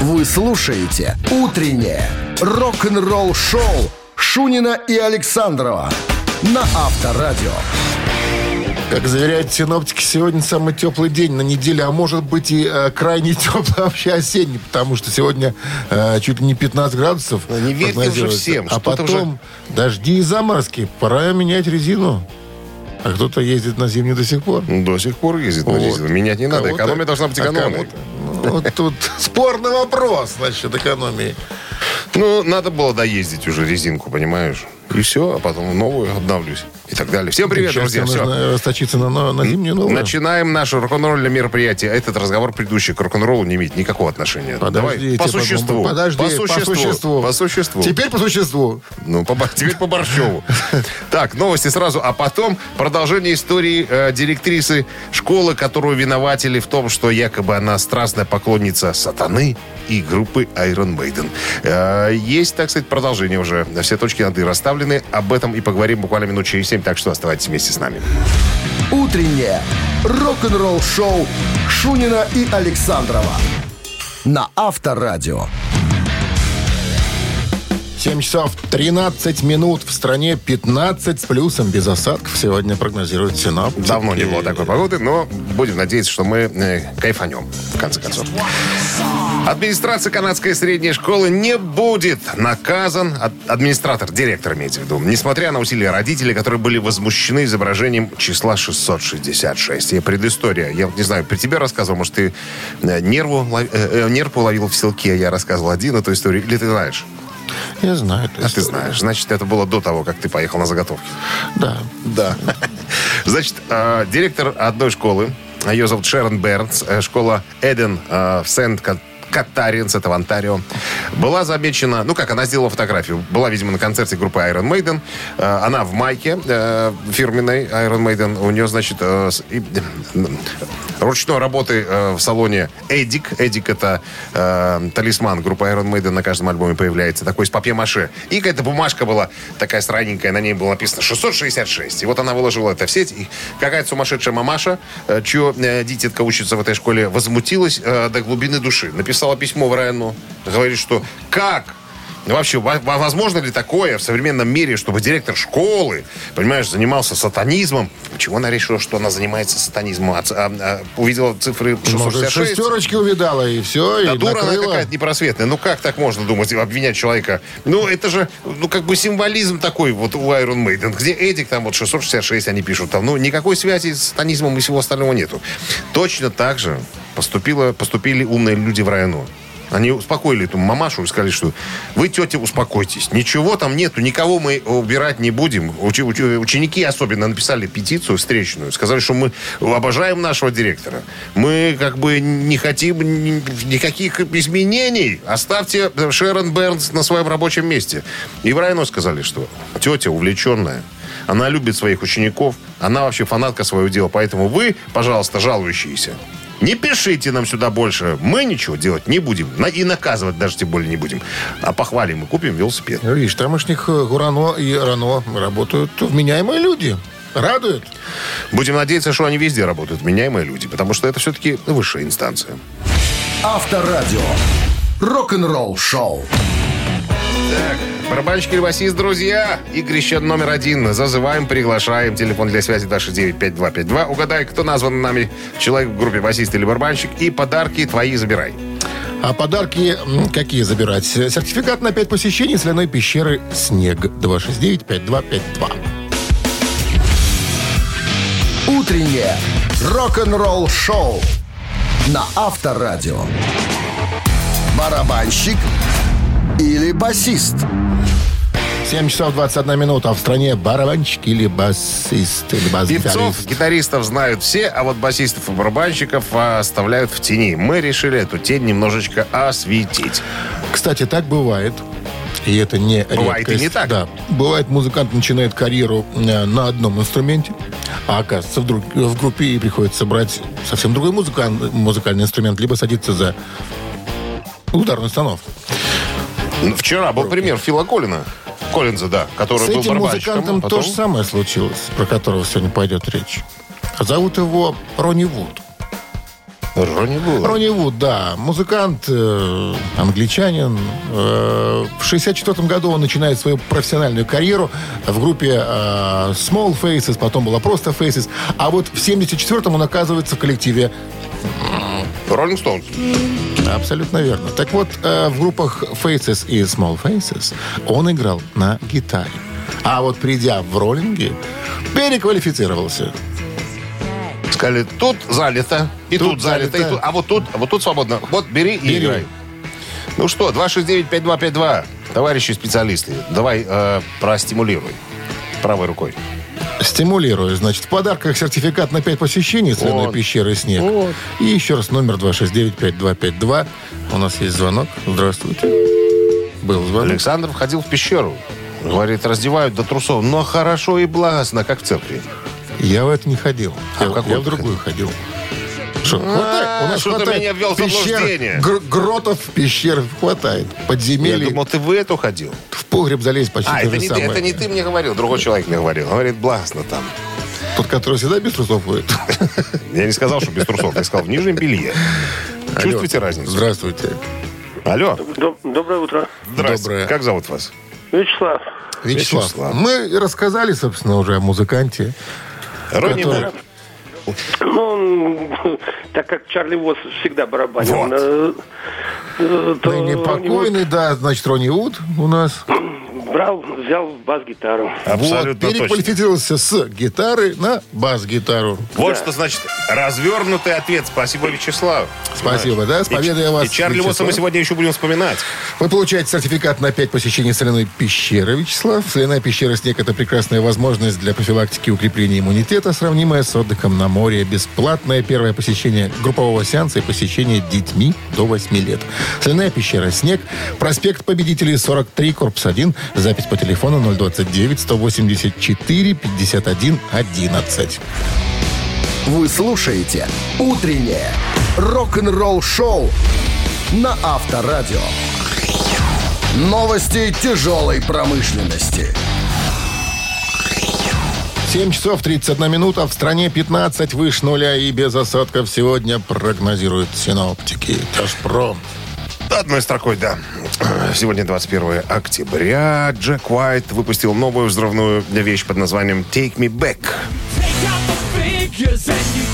Вы слушаете «Утреннее рок-н-ролл-шоу» Шунина и Александрова на Авторадио. Как заверяют синоптики, сегодня самый теплый день на неделе, а может быть и э, крайне теплый вообще осенний, потому что сегодня э, чуть ли не 15 градусов. Ну, не верьте уже всем, А потом дожди и заморозки. Пора менять резину. А кто-то ездит на зимнюю до сих пор. До сих пор ездит на Вот. резину. Менять не надо. Экономия должна быть а экономной. кому-то- ну, вот тут спорный вопрос насчет экономии. Ну, надо было доездить уже резинку, понимаешь? И все, а потом новую обновлюсь. И так далее. Всем привет, счастью, друзья. Все. Нужно расточиться на, но- на зимнюю новую. Начинаем наше рок-н-ролльное мероприятие. Этот разговор предыдущий к рок-н-роллу не имеет никакого отношения. Подождите, Давай, по существу. Подожди, по существу. По существу. Теперь по существу. Ну, по, теперь по Борщеву. Так, новости сразу. А потом продолжение истории э, директрисы школы, которую виноватили в том, что якобы она страстная поклонница сатаны и группы Iron Maiden. Э, есть, так сказать, продолжение уже. Все точки над «и» расставлены. Об этом и поговорим буквально минут через семь, так что оставайтесь вместе с нами. «Утреннее рок-н-ролл-шоу» Шунина и Александрова на Авторадио. 7 часов 13 минут. В стране 15 с плюсом без осадков. Сегодня прогнозируют синоптики. Давно не было такой погоды, но будем надеяться, что мы э, кайфанем, в конце концов. Администрация канадской средней школы не будет наказан, ад- администратор, директор имеется в виду, несмотря на усилия родителей, которые были возмущены изображением числа 666. И предыстория. Я не знаю, при тебе рассказывал, может, ты э, нерву, э, э, нерв уловил в селке, я рассказывал один эту историю, или ты знаешь? Я знаю. А ты знаешь. Значит, это было до того, как ты поехал на заготовки. Да. Да. Значит, э, директор одной школы, ее зовут Шерон Бернс, э, школа Эден э, в сент Катаринс, это в Онтарио, была замечена, ну как, она сделала фотографию, была, видимо, на концерте группы Iron Maiden, Э, она в майке э, фирменной Iron Maiden, у нее, значит, э, ручной работы в салоне Эдик, Эдик это талисман группы Iron Maiden. На каждом альбоме появляется, такой из папье-маше, и какая-то бумажка была такая странненькая, на ней было написано 666, и вот она выложила это в сеть, и какая-то сумасшедшая мамаша, чье дитятка учится в этой школе, возмутилась до глубины души, написала письмо в Райану, говорит, что как Вообще, во- во- возможно ли такое в современном мире, чтобы директор школы, понимаешь, занимался сатанизмом? Почему она решила, что она занимается сатанизмом? А а- а увидела цифры Может, 666? шестерочки увидала, и все, Да и дура она накрыла. какая-то непросветная. Ну как так можно думать, обвинять человека? Ну это же, ну как бы символизм такой вот у Iron Maiden, где Эдик там вот 666 они пишут там. Ну никакой связи с сатанизмом и всего остального нету. Точно так же поступило, поступили умные люди в району. Они успокоили эту мамашу и сказали, что вы, тетя, успокойтесь. Ничего там нету, никого мы убирать не будем. Учи- учи- ученики особенно написали петицию встречную. Сказали, что мы обожаем нашего директора. Мы как бы не хотим ни- никаких изменений. Оставьте Шерон Бернс на своем рабочем месте. И в району сказали, что тетя увлеченная. Она любит своих учеников. Она вообще фанатка своего дела. Поэтому вы, пожалуйста, жалующиеся, не пишите нам сюда больше. Мы ничего делать не будем. И наказывать даже тем более не будем. А похвалим и купим велосипед. Ну, Видишь, тамошних э, Гурано и Рано работают вменяемые люди. Радует. Будем надеяться, что они везде работают, меняемые люди. Потому что это все-таки высшая инстанция. Авторадио. Рок-н-ролл шоу. Так, барабанщик или басист, друзья. Игрище номер один. Зазываем, приглашаем. Телефон для связи 269-5252. Угадай, кто назван нами человек в группе басист или барабанщик. И подарки твои забирай. А подарки какие забирать? Сертификат на 5 посещений соляной пещеры «Снег» 269-5252. Утреннее рок-н-ролл шоу на Авторадио. Барабанщик или басист? 7 часов 21 минута. А в стране барабанщик или басист, или Певцов, бас-гитарист. гитаристов знают все, а вот басистов и барабанщиков оставляют в тени. Мы решили эту тень немножечко осветить. Кстати, так бывает. И это не Бывает и редкость. не так. Да. Бывает, музыкант начинает карьеру э, на одном инструменте, а оказывается, в, друг- в группе и приходится брать совсем другой музыкан- музыкальный инструмент, либо садиться за ударную установку. Ну, Вчера был пример Фила Коллина. Коллинза, да, который С был этим музыкантом а потом- то же самое случилось, про которого сегодня пойдет речь. Зовут его Ронни Вуд. Ронни Вуд. Ронни Вуд, да. Музыкант, э, англичанин. Э, в 64 году он начинает свою профессиональную карьеру в группе э, Small Faces, потом была просто Faces. А вот в 74 он оказывается в коллективе Роллинг Стоунс. Абсолютно верно. Так вот, э, в группах Faces и Small Faces он играл на гитаре. А вот придя в роллинги, переквалифицировался. Сказали, тут залито, и тут, Тут залито, и залито. тут, а вот тут, а вот тут свободно. Вот бери, и Бери. играй. Ну что, 269-5252. Товарищи специалисты, давай э, простимулируй правой рукой. Стимулирую. Значит, в подарках сертификат на 5 посещений соляной Вот. пещеры «Снег». Вот. И еще раз номер 269-5252. У нас есть звонок. Здравствуйте. Был звонок. Александр входил в пещеру. Говорит, раздевают до трусов. Но хорошо и благостно, как в церкви. Я в это не ходил. А я, в я в другую ходил. Что, хватает? У нас что ты хватает меня ввел в пещер, заблуждение. гр- гротов, пещер хватает. Я Подземелье. думал, ты в эту ходил. В погреб залезть почти А, то это же не, самое. это не ты мне говорил, другой человек мне говорил. Говорит, благостно там. Тот, который всегда без трусов ходит. Я не сказал, что без трусов. Я сказал, в нижнем белье. Чувствуете разницу? Здравствуйте. Алло. Доб- Доброе утро. Доброе. Как зовут вас? Вячеслав, Вячеслав. Вячеслав. Мы рассказали, собственно, уже о музыканте. Ронни Который- Вуд. Ну, так как Чарли Вос всегда барабанил, Вот. э, э, то Ныне Ронни покойный, да, значит, Ронни Вуд у нас. Брал, взял басгитару. Абсолютно вот, точно. переквалифицировался с гитары на бас-гитару. Вот что значит развернутый ответ. Спасибо, Вячеслав. Спасибо, да? С И, победой я вас, и Чарли Уотса мы Вячеслав. сегодня еще будем вспоминать. Вы получаете сертификат на 5 посещений соляной пещеры, Вячеслав. Соляная пещера «Снег» — это прекрасная возможность для профилактики и укрепления иммунитета, сравнимая с отдыхом на море. Бесплатное первое посещение группового сеанса и посещение детьми до 8 лет. Соляная пещера «Снег», проспект Победителей, 43, корпус 1, запись по телефону 029-184-51-11. Вы слушаете «Утреннее рок-н-ролл-шоу» на Авторадио. Новости тяжелой промышленности. 7 часов 31 минута. В стране 15 выше нуля и без осадков сегодня прогнозируют синоптики. Ташпром. Одной строкой, да. Сегодня 21 октября. Джек Уайт выпустил новую взрывную вещь под названием «Take Me Back». Take out the figures and you.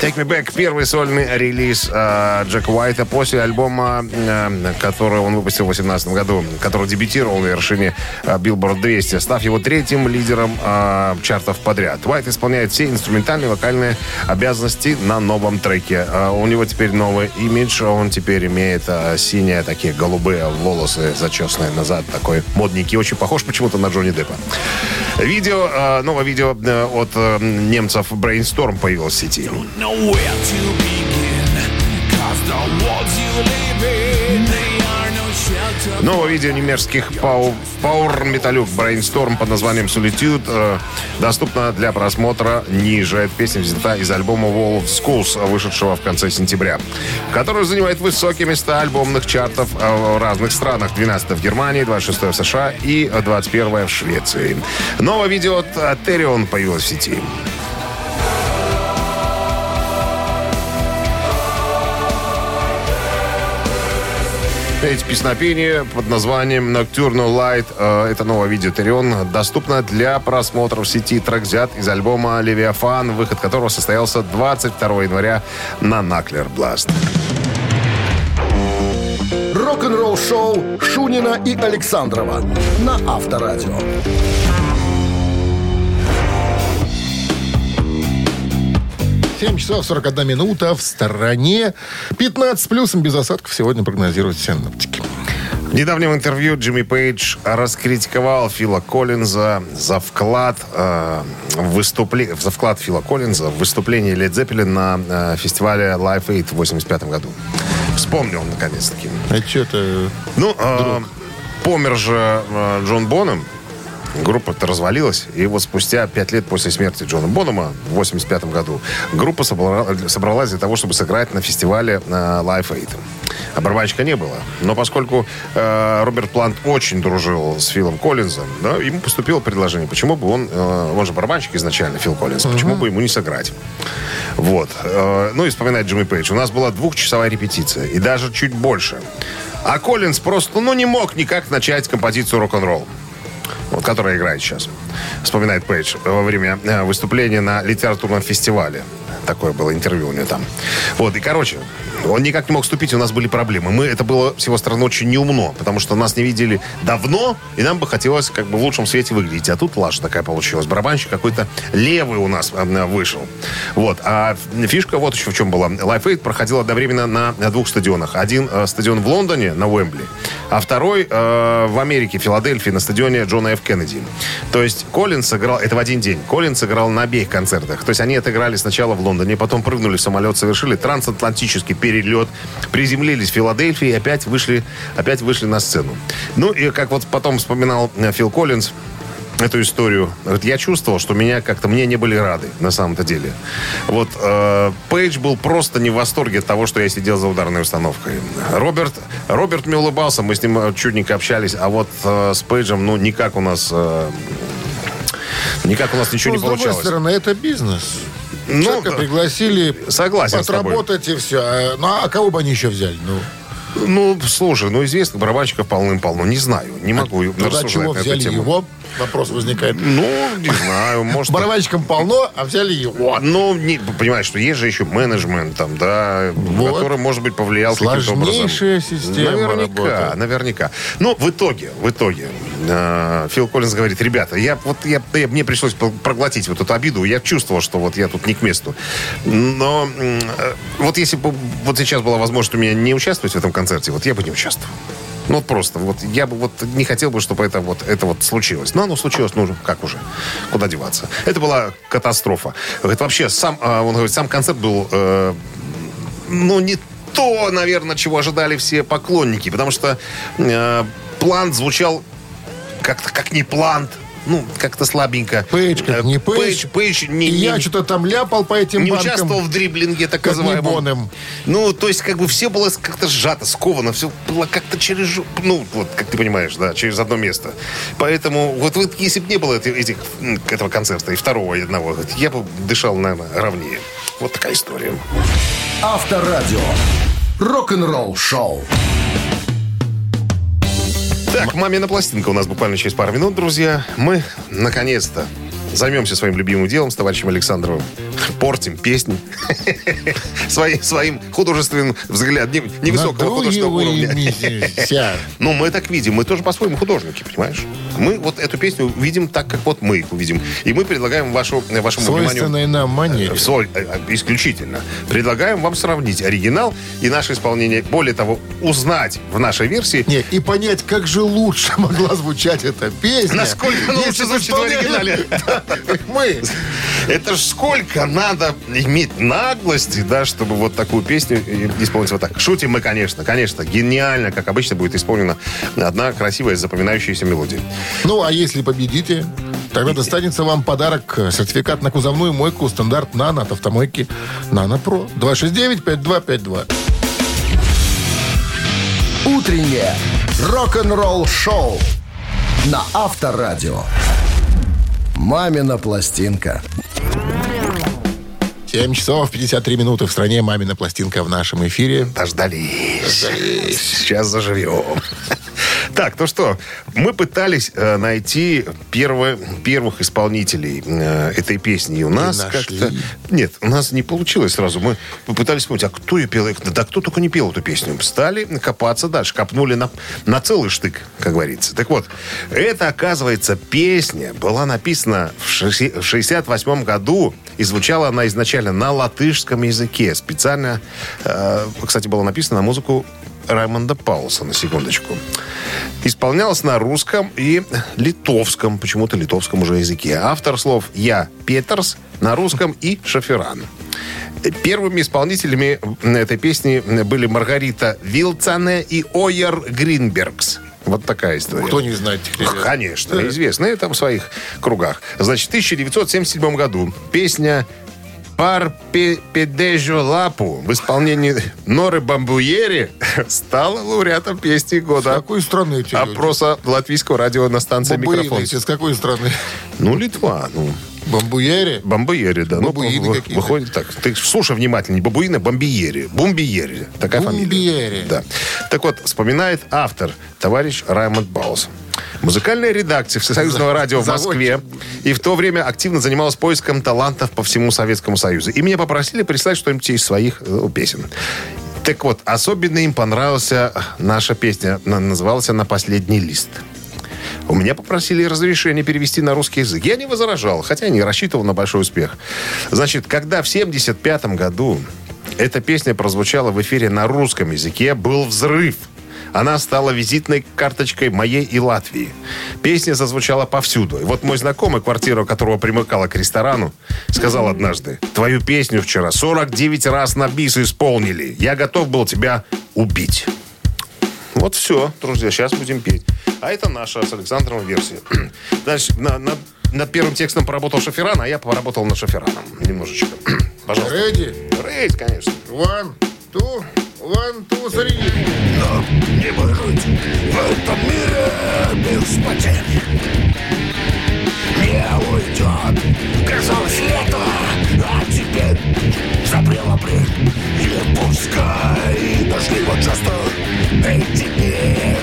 Take Me Back – первый сольный релиз э, Джека Уайта после альбома, э, который он выпустил в 2018 году, который дебютировал на вершине э, Billboard 200, став его третьим лидером э, чартов подряд. Уайт исполняет все инструментальные вокальные обязанности на новом треке. Э, у него теперь новый имидж, он теперь имеет э, синие такие голубые волосы, зачесанные назад, такой модненький, очень похож почему-то на Джонни Деппа. Видео, э, новое видео э, от э, немцев Brainstorm появилось в сети. Where to begin. Cause the walls you live in, they are no shelter. Новое видео немецких пау- пауэр-металюк Brainstorm под названием Solitude э, доступно для просмотра ниже. Эта песня взята из альбома Wall of Schools, вышедшего в конце сентября, который занимает высокие места альбомных чартов э, в разных странах. 12 в Германии, 26 в США и 21 в Швеции. Новое видео от э, Therion появилось в сети. Эти песнопения под названием Nocturnal Light. э, Это новое видео Терион. Доступно для просмотра в сети. Трек взят из альбома «Левиафан», выход которого состоялся 22 января на Наклер Бласт. Рок-н-ролл-шоу Шунина и Александрова на Авторадио. Семь часов 41 минута в стороне. 15 с плюсом без осадков сегодня прогнозируют синоптики. В недавнем интервью Джимми Пейдж раскритиковал Фила Коллинза за вклад, э, в выступле- за вклад Фила Коллинза в выступление Лед Зеппелин на э, фестивале Live Aid в 85 году. Вспомнил, наконец-таки. А что-то... Ну, э, помер же э, Джон Бонем. Группа-то развалилась, и вот спустя пять лет после смерти Джона Бонома в 85 году группа собрала- собралась для того, чтобы сыграть на фестивале э, Live Aid. А барабанщика не было. Но поскольку э, Роберт Плант очень дружил с Филом Коллинзом, да, ему поступило предложение, почему бы он, э, он же барабанщик изначально, Фил Коллинз, почему бы ему не сыграть. Вот. Э, ну и вспоминает Джимми Пейдж. У нас была двухчасовая репетиция, и даже чуть больше. А Коллинз просто, ну, не мог никак начать композицию рок-н-ролл вот, которая играет сейчас. Вспоминает Пейдж во время э, выступления на литературном фестивале. Такое было интервью у него там. Вот, и, короче, он никак не мог вступить, у нас были проблемы. Мы, это было с его стороны очень неумно, потому что нас не видели давно, и нам бы хотелось как бы в лучшем свете выглядеть. А тут лажа такая получилась. Барабанщик какой-то левый у нас э, вышел. Вот. А фишка вот еще в чем была. Life Aid проходил одновременно на, двух стадионах. Один э, стадион в Лондоне, на Уэмбли, а второй э, в Америке, в Филадельфии, на стадионе Джона Ф. Кеннеди. То есть Коллинз сыграл, это в один день, Коллинз сыграл на обеих концертах. То есть они отыграли сначала в Лондоне, потом прыгнули в самолет, совершили трансатлантический перелет, приземлились в Филадельфии и опять вышли, опять вышли на сцену. Ну и как вот потом вспоминал э, Фил Коллинз, эту историю. Вот я чувствовал, что меня как-то мне не были рады на самом-то деле. Вот э, Пейдж был просто не в восторге от того, что я сидел за ударной установкой. Роберт, Роберт мне улыбался, мы с ним э, чудненько общались, а вот э, с Пейджем, ну, никак у нас... э, никак у нас ничего Ну, не с другой получалось. стороны, это бизнес. Ну, Человека пригласили Согласен отработать и все. А, Ну, а кого бы они еще взяли? Ну, Ну, слушай, ну, известных барабанщиков полным-полно. Не знаю, не могу тогда рассуждать чего на эту взяли тему. его? Вопрос возникает. Ну, не знаю, может... Барабанщиком полно, а взяли его. Ну, не, понимаешь, что есть же еще менеджмент, там, да, Вот. который, может быть, повлиял каким-то образом. Сложнейшая система Наверняка, работает. наверняка. Ну, в итоге, в итоге, э, Фил Коллинз говорит, ребята, я вот я, я- мне пришлось проглотить вот эту обиду. Я чувствовал, что вот я тут не к месту. Но э, вот если бы вот сейчас была возможность у меня не участвовать в этом концерте, вот я бы не участвовал. Ну, просто, вот я бы вот не хотел бы, чтобы это вот, это вот случилось. Но оно случилось, ну, как уже, куда деваться. Это была катастрофа. Говорит, вообще, сам, а, он говорит, сам концерт был, э, ну, не то, наверное, чего ожидали все поклонники, потому что э, план звучал как-то как не план, ну, как-то слабенько. Пейдж как Э, не Пейдж. Пейдж не, И не- я что-то там ляпал по этим не банкам. участвовал в дриблинге, так называемом. Ну, то есть, как бы все было как-то сжато, сковано, все было как-то через, ну, вот, как ты понимаешь, да, через одно место. Поэтому, вот, вот если бы не было эти- этих, м, этого концерта и второго, и одного, я бы дышал, наверное, ровнее. Вот такая история. Авторадио. Рок-н-ролл шоу. Так, «Мамина пластинка» у нас буквально через пару минут, друзья. Мы, наконец-то, займемся своим любимым делом с товарищем Александровым. Портим песни. Своим, своим художественным взглядом, не- невысокого художественного уровня. Ну, мы так видим. Мы тоже по-своему художники, понимаешь? Мы вот эту песню видим так, как вот мы их увидим. И мы предлагаем вашу, вашему вниманию... Свойственной нам манере. В э, э, исключительно. Предлагаем вам сравнить оригинал и наше исполнение. Более того, узнать в нашей версии, Нет, и понять, как же лучше могла звучать эта песня. Насколько она лучше звучит в оригинале. Мы. это ж сколько надо иметь наглости, да, чтобы вот такую песню э, исполнить вот так. Шутим мы, конечно, конечно, гениально, как обычно, будет исполнена одна красивая запоминающаяся мелодия. Ну, а если победите, тогда достанется вам подарок. э, Сертификат на кузовную мойку стандарт «Нано» от автомойки «Нано Про». 269-5252. Утреннее рок-н-ролл шоу на Авторадио. Мамина пластинка. 7 часов 53 минуты в стране. Мамина пластинка в нашем эфире. Дождались. Сейчас заживем. Так, ну что, мы пытались э, найти первые, первых исполнителей э, этой песни. И у нас нашли. как-то... Нет, у нас не получилось сразу. Мы попытались вспомнить, а кто ее пел? Да кто только не пел эту песню. Стали копаться дальше. Копнули на, на целый штык, как говорится. Так вот, это, оказывается, песня была написана в 1968 году. И звучала она изначально на латышском языке. Специально, э, кстати, была написана на музыку Раймонда Паулса, на секундочку. Исполнялась на русском и литовском, почему-то литовском уже языке. Автор слов «Я Петерс» на русском и «Шоферан». Первыми исполнителями этой песни были Маргарита Вилцане и Ойер Гринбергс. Вот такая история. Кто не знает этих ребят? Конечно, известные там в своих кругах. Значит, в 1977 году песня «Парпедежо лапу» в исполнении Норы Бамбуери стала лауреатом песни С года. какой страны эти люди? Опроса латвийского радио на станции Бабуины «Микрофон». эти с какой страны? Ну, Литва, ну, Бамбуяри? Бомбиери, да. Ну, вы- какие-то. Выходит так. Ты слушай внимательно, не бабуины, а бомбиери. Бомбиери. Такая Бомбиери. фамилия. Да. Так вот, вспоминает автор, товарищ Раймонд Баус. Музыкальная редакция Всесоюзного радио в Москве и в то время активно занималась поиском талантов по всему Советскому Союзу. И меня попросили прислать что-нибудь из своих э, песен. Так вот, особенно им понравилась наша песня. На- Называлась она «Последний лист». У меня попросили разрешение перевести на русский язык. Я не возражал, хотя не рассчитывал на большой успех. Значит, когда в 75 году эта песня прозвучала в эфире на русском языке, был взрыв. Она стала визитной карточкой моей и Латвии. Песня зазвучала повсюду. И вот мой знакомый, квартира которого примыкала к ресторану, сказал однажды, твою песню вчера 49 раз на бис исполнили. Я готов был тебя убить. Вот все, друзья, сейчас будем петь. А это наша с Александром версия. Дальше, на, на- над первым текстом поработал Шоферан, а я поработал над Шофераном немножечко. Пожалуйста. Реди? Рейд, конечно. One, two, one, two, three. Не выжить в этом мире без потерь Не уйдет красавое лето Теперь запрел апрель И пускай дождливо часто эти дни.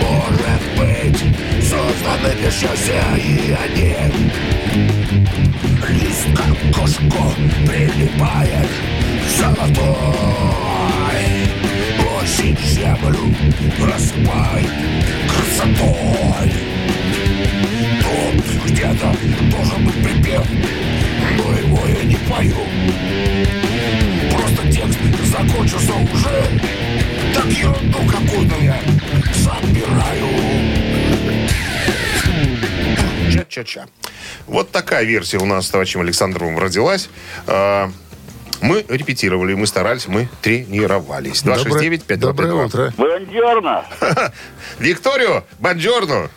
Может быть созданы для счастья и они. Лист как кошку прилипает золотой. Осень землю рассыпай красотой. Тут где-то должен быть припев Но его я не пою Просто текст закончился уже Так ерунду какую-то я собираю Ча-ча-ча. Вот такая версия у нас с товарищем Александровым родилась. А, Мы репетировали, мы старались, мы тренировались. 269 5 Доброе утро. Буонджорно. Викторио, бонджорно,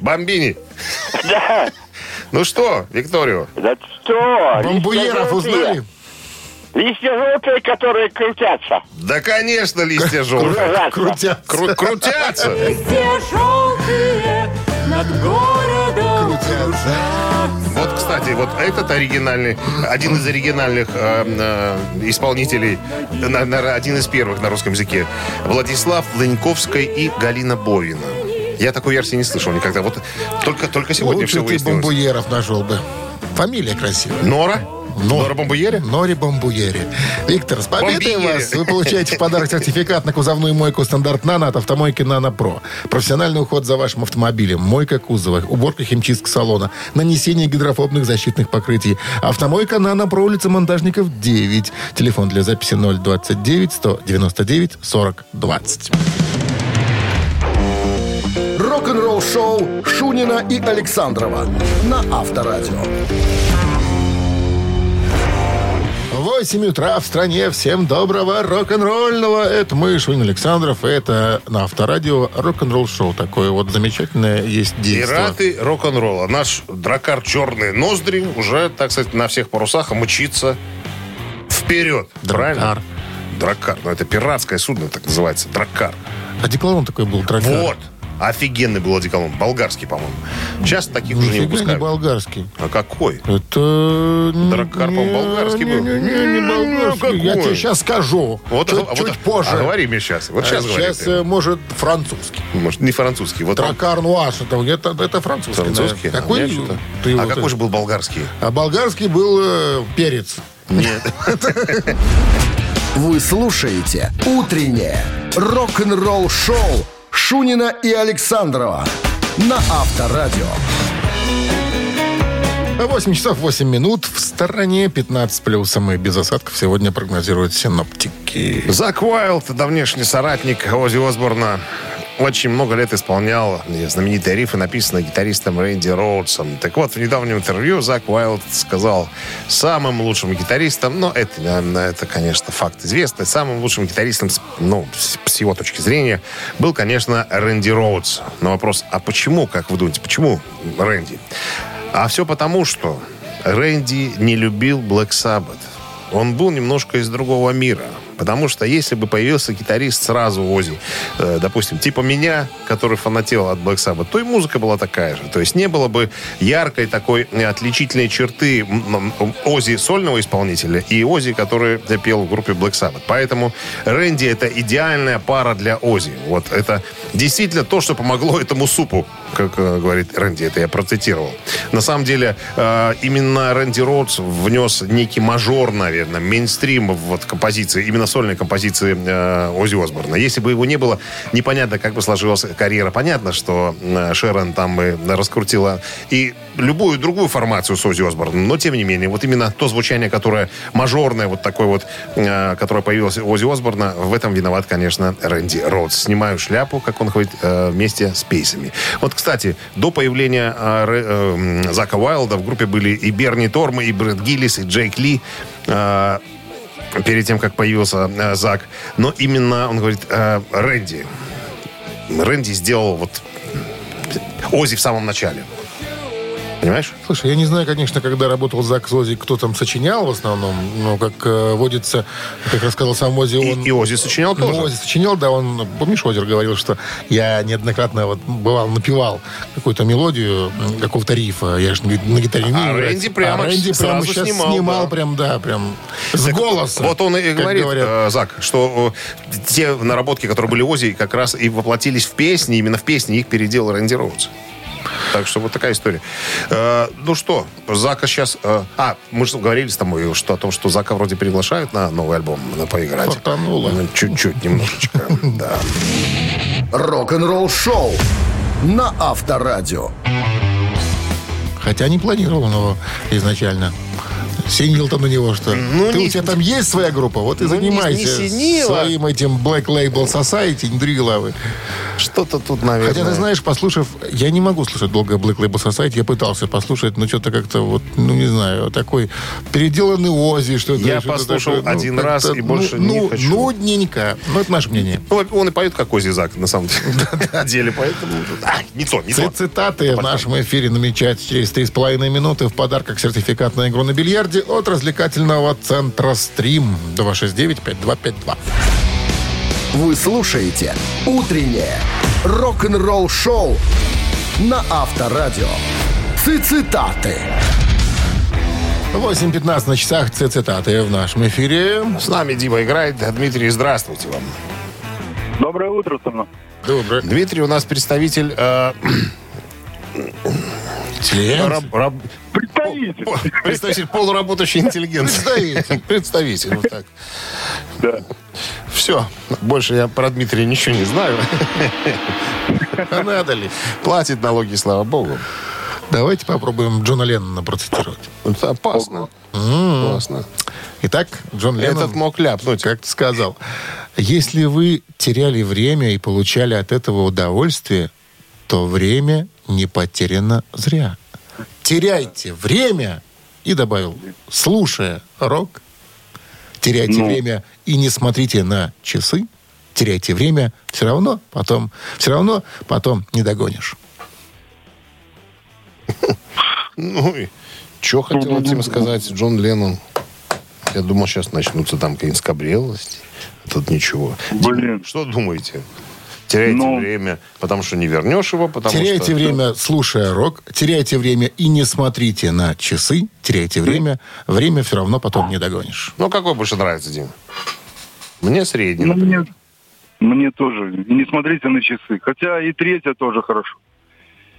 бомбини. Да, Ну что, Викторио? да что? Бамбуеров листья желтые. узнали? Листья желтые, которые крутятся. Да, конечно, листья желтые. Ужасно. Крутя. Кру- крутятся. Все желтые над городом Вот, кстати, вот этот оригинальный, один из оригинальных э, э, исполнителей, на- на- один из первых на русском языке, Владислав Леньковская и Галина Бовина. Я такой версии не слышал никогда. Вот только, только сегодня все Лучше ты выяснилось. бомбуеров нашел бы. Фамилия красивая. Нора? Но- Нора Бомбуере? Нори Бомбуери. Виктор, с победой Бомбиери. вас! Вы получаете в подарок сертификат на кузовную мойку стандарт «Нано» от автомойки «Нано Про». Профессиональный уход за вашим автомобилем, мойка кузова, уборка химчистка салона, нанесение гидрофобных защитных покрытий. Автомойка «Нано Про», улица Монтажников, 9. Телефон для записи 029 199 40 20. Рок-н-ролл шоу Шунина и Александрова на Авторадио. 8 утра в стране. Всем доброго рок-н-ролльного. Это мы, Шунин Александров. Это на Авторадио рок-н-ролл шоу. Такое вот замечательное есть действие. Пираты рок-н-ролла. Наш дракар «Черные ноздри» уже, так сказать, на всех парусах мчится вперед. Дракар. Правильно? Дракар. Ну, это пиратское судно, так называется. Дракар. А декларон такой был, дракар. Вот. Офигенный был одеколон. Болгарский, по-моему. Сейчас таких уже не Нифига не выпускают. болгарский. А какой? Это... Драккар, по-моему, болгарский был. Не, не, болгарский. Я тебе сейчас скажу. Вот, чуть, а вот- позже. А говори мне сейчас. Вот сейчас А говори. сейчас, ты. э, может, французский. Может, не французский. Вот он Дракар нуаш. Это, это, это французский. французский. А, Какой что-то. ты а какой же был болгарский? А болгарский был э, перец. Нет. Вы слушаете «Утреннее рок-н-ролл-шоу» Шунина и Александрова на Авторадио. 8 часов 8 минут. В стороне 15 плюсом и без осадков сегодня прогнозируют синоптики. Зак Уайлд, давнешний соратник Ози Осборна, очень много лет исполнял знаменитые рифы, написанные гитаристом Рэнди Роудсом. Так вот, в недавнем интервью Зак Уайлд сказал, самым лучшим гитаристом, ну, это, э, это, конечно, факт известный, самым лучшим гитаристом, ну, с его точки зрения, был, конечно, Рэнди Роудс. Но вопрос, а почему, как вы думаете, почему Рэнди? А все потому, что Рэнди не любил Black Sabbath. Он был немножко из другого мира. Потому что если бы появился гитарист сразу Ози, э, допустим, типа меня, который фанател от Black Sabbath, то и музыка была такая же. То есть не было бы яркой такой э, отличительной черты Ози сольного исполнителя и Ози, который пел в группе Black Sabbath. Поэтому Рэнди это идеальная пара для Ози. Вот это действительно то, что помогло этому супу, как э, говорит Рэнди, это я процитировал. На самом деле, э, именно Рэнди Роудс внес некий мажор, наверное, мейнстрим вот композиции, именно сольной композиции э, Ози Осборна. Если бы его не было, непонятно, как бы сложилась карьера. Понятно, что э, Шерон там и раскрутила и любую другую формацию с Ози Осборном, но тем не менее, вот именно то звучание, которое мажорное, вот такое вот, э, которое появилось у Ози Осборна, в этом виноват, конечно, Рэнди Роудс. Снимаю шляпу, как он говорит, э, вместе с пейсами. Вот, кстати, до появления э, э, Зака Уайлда в группе были и Берни Торм, и Брэд Гиллис, и Джейк Ли. э, перед тем, как появился э, Зак. Но именно, он говорит, э, Рэнди. Рэнди сделал вот Ози в самом начале. Понимаешь? Слушай, я не знаю, конечно, когда работал Зак Ози, кто там сочинял в основном, но как э, водится, как рассказал сам Ози, И, он... и Ози сочинял Ну, тоже. Ози сочинял, да, он, помнишь, Озер говорил, что я неоднократно вот бывал, напевал какую-то мелодию какого-то рифа, я же на, гитаре не А играть. Рэнди прямо а Рэнди прямо сейчас снимал, снимал, да. прям, да, прям с Так голосом. Вот он и говорит, говорят. э, Зак, что э, те наработки, которые были Ози, как раз и воплотились в песни, именно в песни их переделал Рэнди Роудс. Так что вот такая история. Э, ну что, Зака сейчас... э, а, мы же говорили с тобой, что о том, что Зака вроде приглашают на новый альбом на поиграть. Фартануло. Ну, Чуть-чуть, немножечко. Да. Рок-н-ролл шоу на Авторадио. Хотя не планировал его изначально. Синил там на него, что Ну, ты, не- у тебя там есть своя группа, вот и Ну, не- занимайся не синила. своим этим Black Label Society, не дури головы. Что-то тут, наверное... Хотя, ты знаешь, послушав... Я не могу слушать долго Black Label Society. Я пытался послушать, но что-то как-то вот, ну, не знаю, такой переделанный Ози, что-то. Я что-то послушал такое, ну, один раз и больше ну, не ну, хочу. Нудненько. Ну, это наше мнение. Ну, он и поет как Ози Зак, на самом деле, поэтому... А, не то, не то. Цитаты в нашем эфире намечаются через три с половиной минуты. В подарках сертификат на игру на бильярде от развлекательного центра «Стрим». 269-5252. Вы слушаете «Утреннее рок-н-ролл-шоу» на Авторадио. Цитаты. 8.15 на часах цитаты в нашем эфире. С нами Дима играет. Дмитрий, здравствуйте вам. Доброе утро, Сомна. Добрый. Дмитрий у нас представитель... э, Член. раб- раб- Представитель. представитель полуработающей интеллигенции. Представитель. Представитель, вот так. Да. Все. Больше я про Дмитрия ничего не знаю. А надо ли? Платит налоги, слава богу. Давайте попробуем Джона Леннона процитировать. Это опасно. Опасно. Итак, Джон Леннон... Этот мог ляпнуть. как ты сказал, если вы теряли время и получали от этого удовольствие, то время не потеряно зря. Теряйте время, и добавил, слушая рок, теряйте Ну. время и не смотрите на часы, теряйте время, все равно потом, все равно потом не догонишь. Ну, и что хотел этим сказать Джон Леннон? Я думал, сейчас начнутся там какие-нибудь скобрелости. Тут ничего. Блин. Дим, что думаете? Теряете Ну. время, потому что не вернешь его, потому теряйте что... время, слушая рок, теряйте время и не смотрите на часы, теряйте время, время все равно потом не догонишь. Ну, какой больше нравится, Дим? Мне средний. Ну, например. мне, мне тоже. И не смотрите на часы. Хотя и третья тоже хорошо.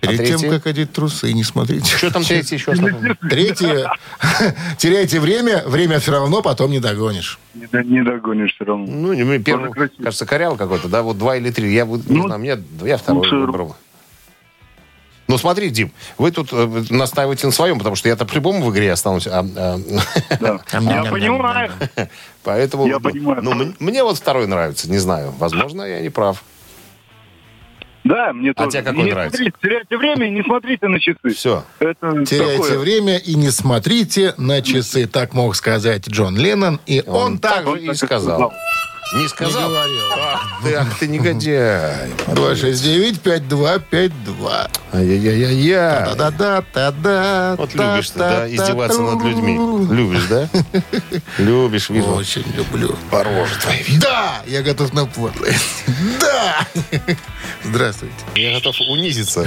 Перед тем, третий? как одеть трусы, не смотрите. Что там третий еще? Третье, теряйте время, время все равно потом не догонишь. Не, до- не догонишь все равно. Ну, не, первый, кажется, корял какой-то, да, вот два или три. Я вот не Ну, знаю, мне, я второй выбрал. Ну, смотри, Дим, вы тут э, настаиваете на своем, потому что я-то по-любому в игре останусь. а, а, Да. Я понимаю. поэтому... Я понимаю. ну, мне вот второй нравится, не знаю. Возможно, я не прав. Да, мне тоже. тебе какой И не нравится? смотрите, теряйте время и не смотрите на часы. Все. Это Теряйте такое. время и не смотрите на часы. Так мог сказать Джон Леннон. И он, Он так так же и сказал. Не сказал? Не говорил. Ах ты, ах ты негодяй. 269-5252. Ай-яй-яй-яй. Да-да-да-да-да. Вот любишь ты, да, издеваться над людьми. Любишь, да? Любишь, вижу. Очень люблю. По роже твоей видно. Да, я готов на подлость. Да. Здравствуйте. Я готов унизиться,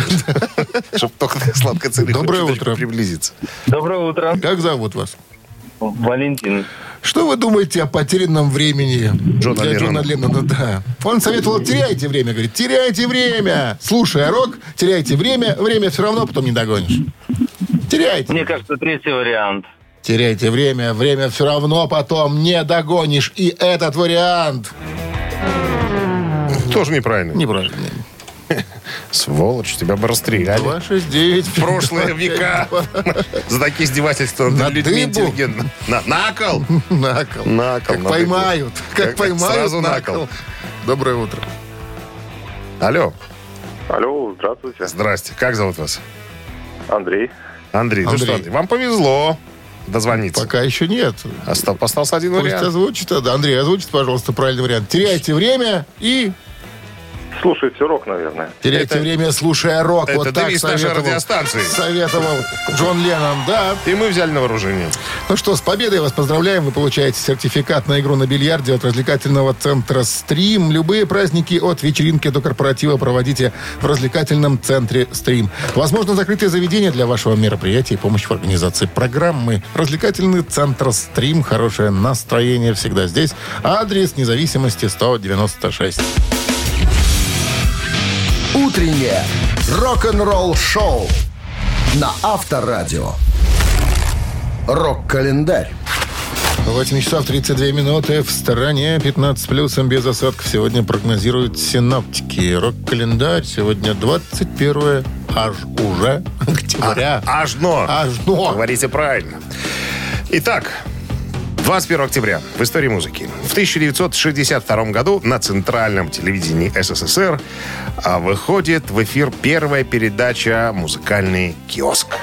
чтобы только сладко цели Доброе утро. приблизиться. Доброе утро. Как зовут вас? Валентин. Что вы думаете о потерянном времени Джона для Леннона. Джона Леннона? Да. Он советовал, теряйте время. Говорит, теряйте время. Слушая рок, теряйте время. Время все равно потом не догонишь. Теряйте. Мне кажется, третий вариант. Теряйте время. Время все равно потом не догонишь. И этот вариант Тоже неправильно. неправильный. Сволочь, тебя бы расстреляли. 269. В прошлые века. За такие издевательства На людьми интеллигентно. На, на кол. На кол. На кол, Как поймают. Как поймают. сразу на на кол. кол. Доброе утро. Алло. Алло, здравствуйте. Здрасте. Как зовут вас? Андрей. Андрей. Ну Андрей. что, Андрей, вам повезло дозвониться. Пока еще нет. Оста- Остался один Пусть вариант. озвучит. да, Андрей, озвучит, пожалуйста, правильный вариант. Теряйте время и Слушайте рок, наверное. теряйте Это- время, слушая рок. это вот так советовал, радиостанции. советовал Джон Леннон, да. И мы взяли на вооружение. Ну что, с победой вас поздравляем. Вы получаете сертификат на игру на бильярде от развлекательного центра «Стрим». Любые праздники от вечеринки до корпоратива проводите в развлекательном центре «Стрим». Возможно, закрытие заведение для вашего мероприятия и помощь в организации программы. Развлекательный центр «Стрим». Хорошее настроение всегда здесь. Адрес независимости 196. Утреннее рок-н-ролл-шоу на Авторадио. Рок-календарь. 8 часов 32 минуты. В стороне 15 плюсом без осадков. Сегодня прогнозируют синаптики. Рок-календарь. Сегодня 21 аж уже октября. Аж но. Аж но. Говорите правильно. Итак, 21 октября в истории музыки. В 1962 году на центральном телевидении СССР а, выходит в эфир первая передача «Музыкальный киоск».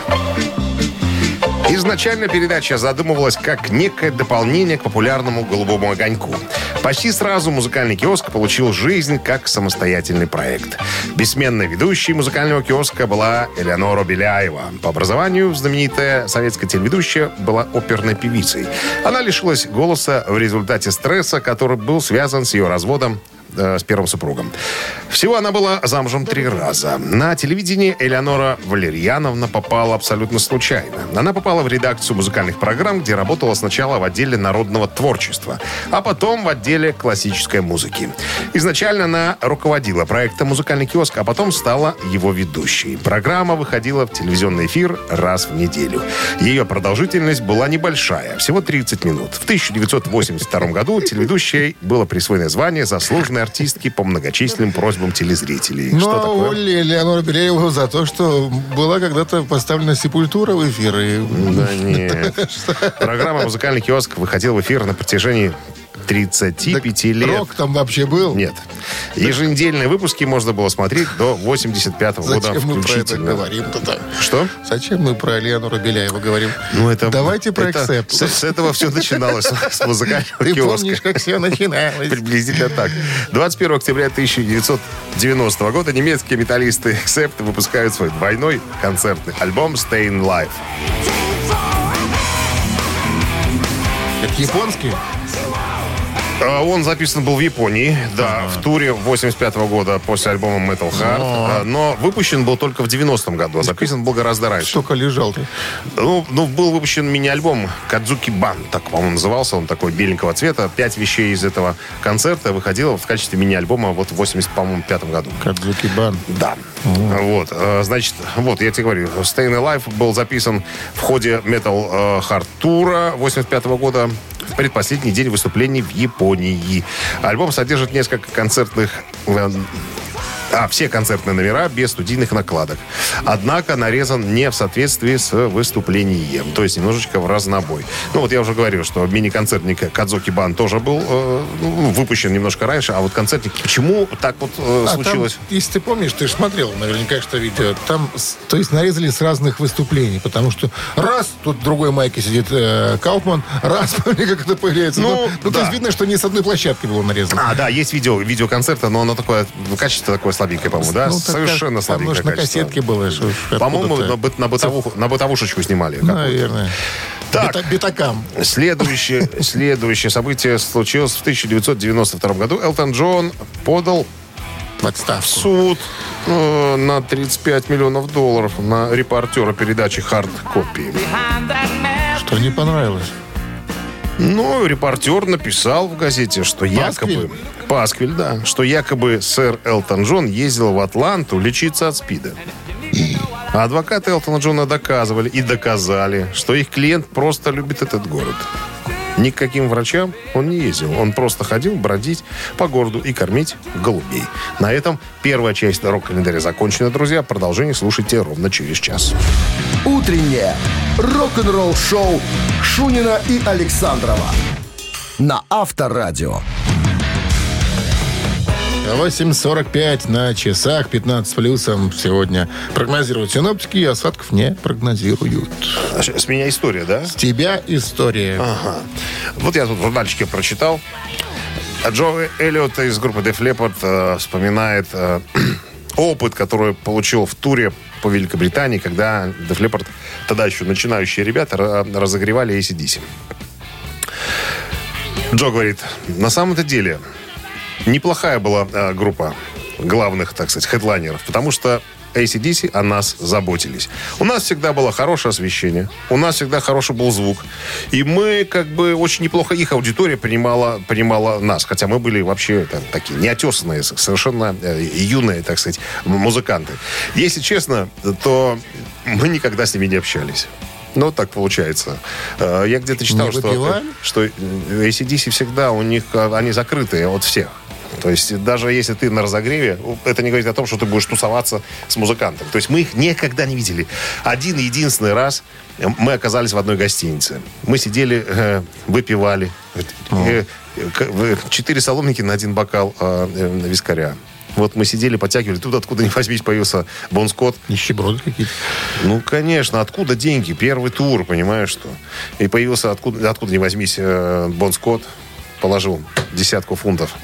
Изначально передача задумывалась как некое дополнение к популярному «Голубому огоньку». Почти сразу музыкальный киоск получил жизнь как самостоятельный проект. Бессменной ведущей музыкального киоска была Элеонора Беляева. По образованию знаменитая советская телеведущая была оперной певицей. Она лишилась голоса в результате стресса, который был связан с ее разводом э, с первым супругом. Всего она была замужем три раза. На телевидении Элеонора Валерьяновна попала абсолютно случайно. Она попала в редакцию музыкальных программ, где работала сначала в отделе народного творчества, а потом в отделе классической музыки. Изначально она руководила проектом «Музыкальный киоск», а потом стала его ведущей. Программа выходила в телевизионный эфир раз в неделю. Ее продолжительность была небольшая, всего 30 минут. В 1982 году телеведущей было присвоено звание заслуженной артистки по многочисленным просьбам телезрителей. Ну, Что такое? Олли Леонора Беляева за то, что была когда-то поставлена сепультура в эфир. И... Да нет. Программа «Музыкальный киоск» выходила в эфир на протяжении 35 лет. Рок там вообще был? Нет. Еженедельные выпуски можно было смотреть до 85 года Зачем мы про это говорим-то так? Что? Зачем мы про Леонора Беляева говорим? Ну, это, Давайте про это-. С, с этого все начиналось, с музыкального Ты киоска. помнишь, как все начиналось? Приблизительно так. 21 октября 1990 года немецкие металлисты Accept выпускают свой двойной концертный альбом Staying Live. Это японский? А, Он записан был в Японии, да, в туре 85 года после альбома Metal Heart, а, но выпущен был только в 90-м году, а записан был гораздо раньше. Столько лежал ты. Ну, ну, был выпущен мини-альбом Кадзуки Бан, так, по-моему, назывался он, такой беленького цвета. Пять вещей из этого концерта выходило в качестве мини-альбома вот в 85 году. Кадзуки Бан. Да. Вот. э, Значит, вот, я тебе говорю, Staying Alive был записан в ходе Metal э, Hard тура 85 года в предпоследний день выступлений в Японии. Альбом содержит несколько концертных э, а все концертные номера без студийных накладок. Однако нарезан не в соответствии с выступлением, то есть немножечко в разнобой. Ну вот я уже говорил, что мини-концертник Кадзоки Бан тоже был э, ну, выпущен немножко раньше, а вот концертник почему так вот э, А случилось? там, если ты помнишь, ты же смотрел наверняка, что видео. Там, то есть, нарезали с разных выступлений, потому что раз, тут в другой майке сидит э, Кауфман, раз, как это появляется. Ну, Ну, ну, то да. есть, видно, что не с одной площадки было нарезано. А, да, есть видео, видео концерта, но оно такое, качество такое слабенькое, по-моему, да? Ну, Совершенно слабенькое на качество. кассетке было. По-моему, на, быт- на, бытовуху, на бытовушечку снимали. Наверное. Так. Бита- битакам. Следующее, следующее событие случилось в 1992 году. Элтон Джон подал В отставку. суд э, на 35 миллионов долларов на репортера передачи «Хард Копи». Что не понравилось? Ну, репортер написал в газете, что якобы... Пасквиль, да. Что якобы сэр Элтон Джон ездил в Атланту лечиться от СПИДа. А адвокаты Элтона Джона доказывали и доказали, что их клиент просто любит этот город. Ни к каким врачам он не ездил. Он просто ходил бродить по городу и кормить голубей. На этом первая часть рок-календаря закончена, друзья. Продолжение слушайте ровно через час. Утреннее рок-н-ролл-шоу Шунина и Александрова на Авторадио. 8.45 на часах, 15 плюсом сегодня. Прогнозируют синоптики, и осадков не прогнозируют. С меня история, да? С тебя история. Ага. Вот я тут в журнальчике прочитал. Джо Эллиот из группы Def Leppard э, вспоминает э, опыт, который получил в туре по Великобритании, когда Def Leppard, тогда еще начинающие ребята, ра- разогревали ACDC. Джо говорит, на самом-то деле, неплохая была э, группа главных, так сказать, хедлайнеров, потому что ACDC о нас заботились. У нас всегда было хорошее освещение, у нас всегда хороший был звук, и мы как бы очень неплохо, их аудитория принимала, принимала нас, хотя мы были вообще там, такие неотесанные, совершенно э, юные, так сказать, музыканты. Если честно, то мы никогда с ними не общались. Ну, так получается. Э, Я где-то читал, что, что э, ACDC всегда у них, э, они закрытые от всех. То есть даже если ты на разогреве, это не говорит о том, что ты будешь тусоваться с музыкантом. То есть мы их никогда не видели. Один единственный раз мы оказались в одной гостинице. Мы сидели, э, выпивали. Э, Четыре соломники на один бокал э, вискаря. Вот мы сидели, подтягивали. Тут откуда ни возьмись появился Бон Скотт. Нищеброды какие-то. Ну, конечно, откуда деньги? Первый тур, понимаешь, что? И появился откуда, откуда не возьмись Бон Скотт, положил десятку фунтов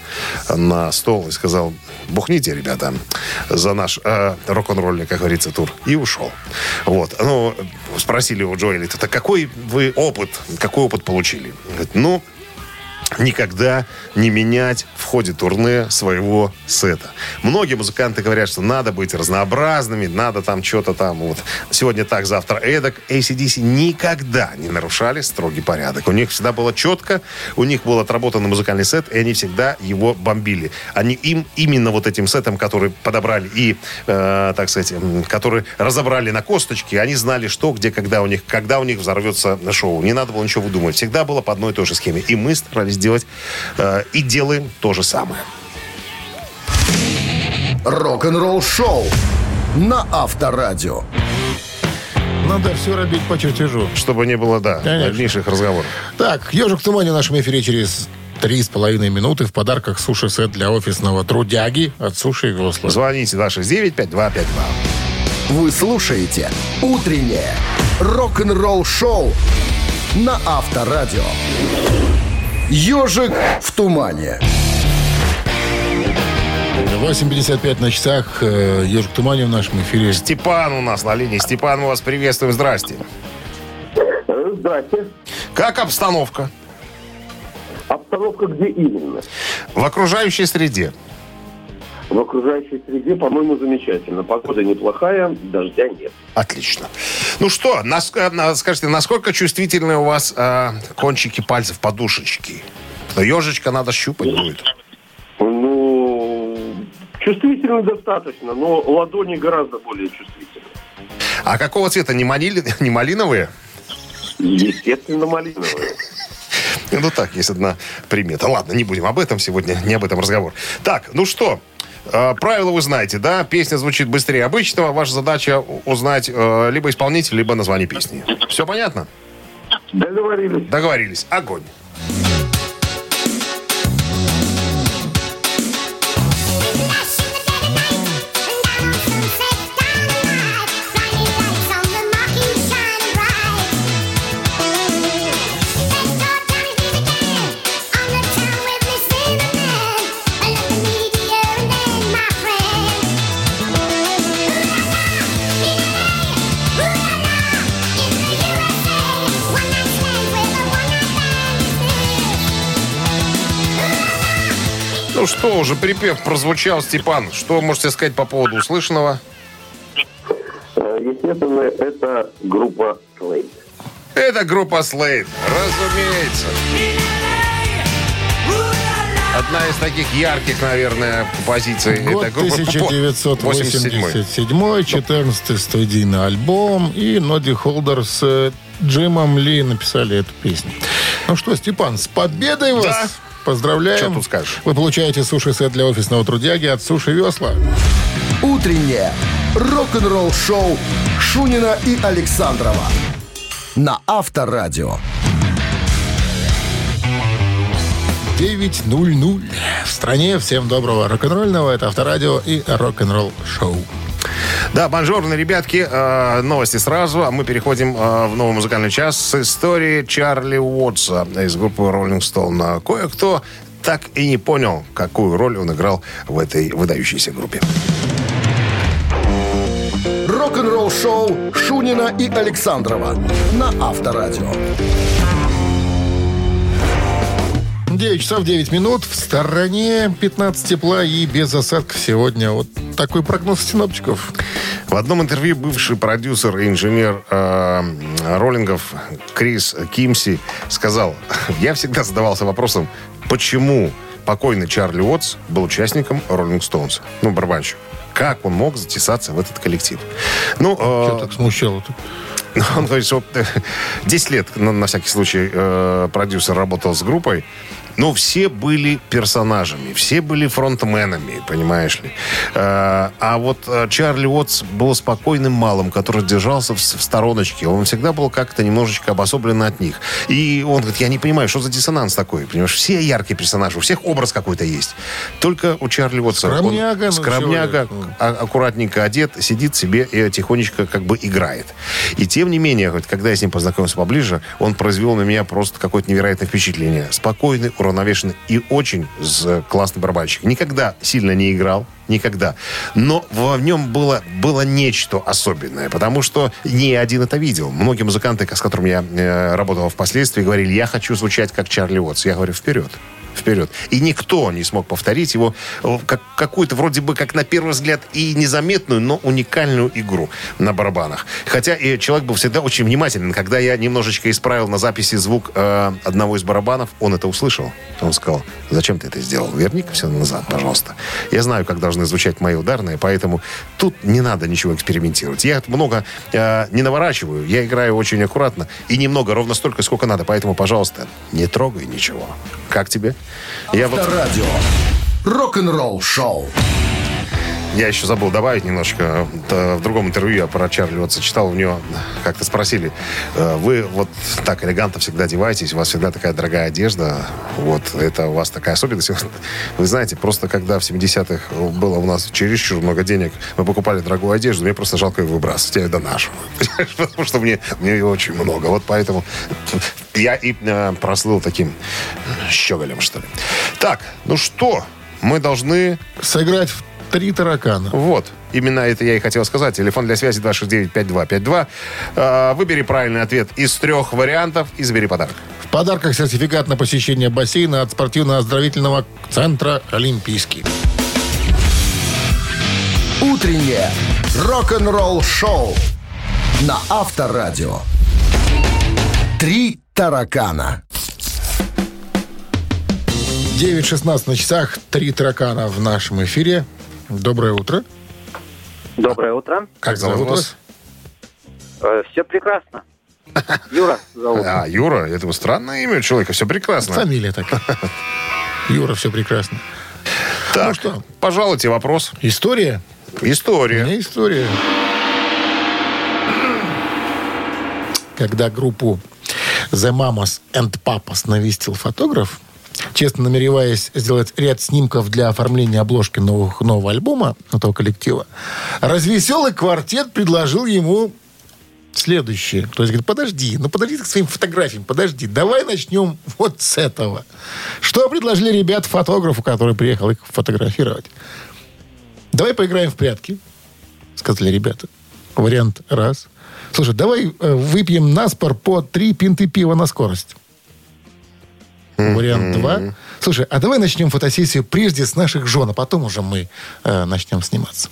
на стол и сказал, бухните, ребята, за наш э, рок-н-ролльный, как говорится, тур. И ушел. Вот. Ну, спросили у Джоэля, это какой вы опыт, какой опыт получили? Говорит, ну, никогда не менять в ходе турне своего сета. Многие музыканты говорят, что надо быть разнообразными, надо там что-то там вот. Сегодня так, завтра эдак. ACDC никогда не нарушали строгий порядок. У них всегда было четко, у них был отработанный музыкальный сет, и они всегда его бомбили. Они им именно вот этим сетом, который подобрали и, э, так сказать, который разобрали на косточки, они знали, что, где, когда у них, когда у них взорвется шоу. Не надо было ничего выдумывать. Всегда было по одной и той же схеме. И мы старались делать э, и делаем то же самое. Рок-н-ролл-шоу на Авторадио. Надо все робить по чертежу. Чтобы не было, да, Конечно. дальнейших разговоров. Так, «Ежик в тумане» в нашем эфире через три с половиной минуты. В подарках суши-сет для офисного трудяги от Суши и Весла. Звоните 269-5252. Вы слушаете «Утреннее рок-н-ролл-шоу» на Авторадио. «Ежик в тумане». 8.55 на часах. э, «Ежик в тумане» в нашем эфире. Степан у нас на линии. Степан, мы вас приветствуем. Здрасте. Здрасте. Как обстановка Обстановка где именно? в окружающей среде? В окружающей среде, по-моему, замечательно. Погода неплохая, дождя нет. Отлично. Ну что, нас- э, скажите, насколько чувствительны у вас э, кончики пальцев, подушечки? Ежечка надо щупать будет. Ну, чувствительно достаточно, но ладони гораздо более чувствительны. А какого цвета? Не, малили- не малиновые? Естественно, малиновые. Ну так, есть одна примета. Ладно, не будем об этом сегодня, не об этом разговор. Так, ну что, правила вы знаете, да? Песня звучит быстрее обычного. Ваша задача узнать э, либо исполнителя, либо название песни. Все понятно? Договорились. Договорились. Огонь. Что, уже припев прозвучал, Степан. Что можете сказать по поводу услышанного? Э, Естественно, это группа Slade. Это группа Slade, разумеется. Одна из таких ярких, наверное, позиций Год этой группы. 87-й. 1987, 14 студийный альбом. И Ноди Холдер с э, Джимом Ли написали эту песню. Ну что, Степан, с победой вас! Да. Поздравляем. Что тут скажешь? Вы получаете суши-сет для офисного трудяги от Суши Весла. Утреннее рок-н-ролл-шоу Шунина и Александрова на Авторадио. 9.00 в стране. Всем доброго рок-н-ролльного. Это Авторадио и рок-н-ролл шоу. Да, бонжорно, ребятки. Э, новости сразу. А мы переходим э, в новый музыкальный час с истории Чарли Уотса из группы Rolling Stone. Кое-кто так и не понял, какую роль он играл в этой выдающейся группе. Рок-н-ролл-шоу Шунина и Александрова на Авторадио. 9 часов 9 минут. В стороне 15 тепла и без осадков сегодня. Вот такой прогноз синоптиков. В одном интервью бывший продюсер и инженер э, роллингов Крис Кимси сказал, я всегда задавался вопросом, почему покойный Чарли Уотс был участником Роллинг Стоунс, ну, барабанщик. Как он мог затесаться в этот коллектив? Ну, э, Что так смущало-то? он говорит, что э, 10 лет, на, на всякий случай, э, продюсер работал с группой. Но все были персонажами, все были фронтменами, понимаешь ли. Э, а вот э, Чарли Уотс был спокойным малым, который держался в, стороночке. Он всегда был как-то немножечко обособлен от них. И он говорит, я не понимаю, что за диссонанс такой. Понимаешь, все яркие персонажи, у всех образ какой-то есть. Только у Чарли Уотса... он Скромняга, ну, скромняга, человек, а- аккуратненько одет, сидит себе и тихонечко как бы играет. И тем не менее, когда я с ним познакомился поближе, он произвел на меня просто какое-то невероятное впечатление. Спокойный, уравновешенный и очень классный барабанщик. Никогда сильно не играл, никогда. Но в нем было, было нечто особенное, потому что не один это видел. Многие музыканты, с которыми я э, работал впоследствии, говорили, я хочу звучать как Чарли Уотс. Я говорю, вперед вперед. И никто не смог повторить его э, как, какую-то вроде бы, как на первый взгляд, и незаметную, но уникальную игру на барабанах. Хотя и человек был всегда очень внимателен. Когда я немножечко исправил на записи звук э, одного из барабанов, он это услышал. Он сказал, зачем ты это сделал? Верни-ка все назад, пожалуйста. Я знаю, как должны звучать мои ударные, поэтому тут не надо ничего экспериментировать. Я много э, не наворачиваю, я играю очень аккуратно и немного, ровно столько, сколько надо. Поэтому, пожалуйста, не трогай ничего. Как тебе? Я вот Авторадио. Рок-н-ролл-шоу. Я еще забыл добавить немножко. В другом интервью я про Чарли вот сочетал, у него как-то спросили, э, вы вот так элегантно всегда одеваетесь, у вас всегда такая дорогая одежда, вот, это у вас такая особенность. Вы знаете, просто когда в 70-х было у нас чересчур много денег, мы покупали дорогую одежду, мне просто жалко ее выбрасывать, я ее доношу. Потому что мне, мне ее очень много. Вот поэтому я и э, прослыл таким щеголем, что ли. Так, ну что, мы должны Сыграть в три таракана. вот, именно это я и хотел сказать. Телефон для связи 269-5252. Э, Выбери правильный ответ из трех вариантов и забери подарок. В подарках сертификат на посещение бассейна от спортивно-оздоровительного центра «Олимпийский». Утреннее рок-н-ролл-шоу на Авторадио. Три таракана. 9.16 на часах. Три таракана в нашем эфире. Доброе утро. Доброе утро. Как зовут вас? все прекрасно. Юра зовут. А, Юра, это вот странное имя у человека, все прекрасно. Фамилия такая. Юра, все прекрасно. Так, Ну что, пожалуйте вопрос. история? У История. меня история. Когда группу The Mamas and Papas навестил фотограф, честно намереваясь сделать ряд снимков для оформления обложки новых, нового альбома этого коллектива, развеселый квартет предложил ему следующее. То есть, говорит, подожди, ну подожди к своим фотографиям, подожди, давай начнем вот с этого. Что предложили ребят фотографу, который приехал их фотографировать? Давай поиграем в прятки, сказали ребята. Вариант раз. Слушай, давай э, выпьем на спор по три пинты пива на скорость. Вариант два. Слушай, а давай начнем фотосессию прежде с наших жен, а потом уже мы э, начнем сниматься.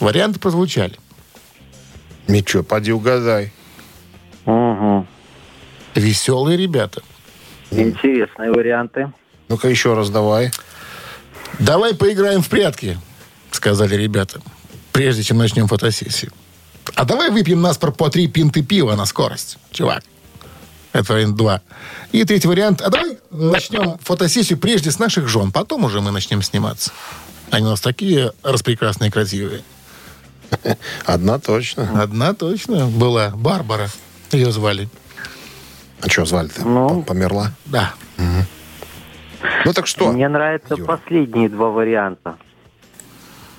Варианты прозвучали. Ничего, поди угадай. Угу. Веселые ребята. Интересные варианты. Ну-ка еще раз давай. Давай поиграем в прятки, сказали ребята, прежде чем начнем фотосессию. А давай выпьем наспор по три пинты пива на скорость, чувак. Это вариант два. И третий вариант. А давай начнем фотосессию прежде с наших жен, потом уже мы начнем сниматься. Они у нас такие распрекрасные и красивые. Одна точно. Одна точно была Барбара. Ее звали. А что звали-то? Ну. Померла? Да. Ну так что? Мне нравятся Юра? последние два варианта.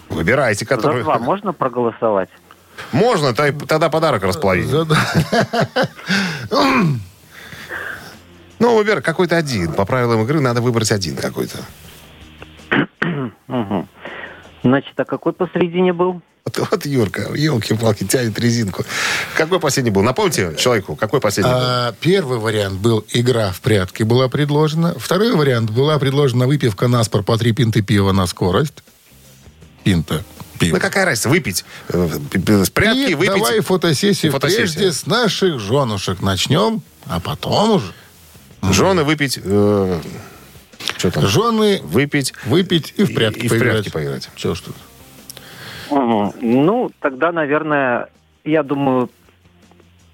Выбирайте, За который... два можно проголосовать? Можно, тогда подарок располовиним. Ну, выбирай какой-то один. По правилам игры надо выбрать один какой-то. Угу. Значит, а какой посередине был? Вот, вот Юрка, елки-палки, тянет резинку. Какой последний был? Напомните человеку, какой последний был? А, первый вариант был игра в прятки была предложена. Второй вариант была предложена выпивка на спор по три пинты пива на скорость. Пинта пива. Ну, какая разница? Выпить. э, п- п- С прятки И выпить. давай фотосессию, Фотосессия. прежде с наших женушек начнем, а потом уже Жены выпить... Э, что там? Жены выпить... Выпить и в прятки и, и поиграть. в прятки поиграть. Все, что угу. Ну, тогда, наверное, я думаю,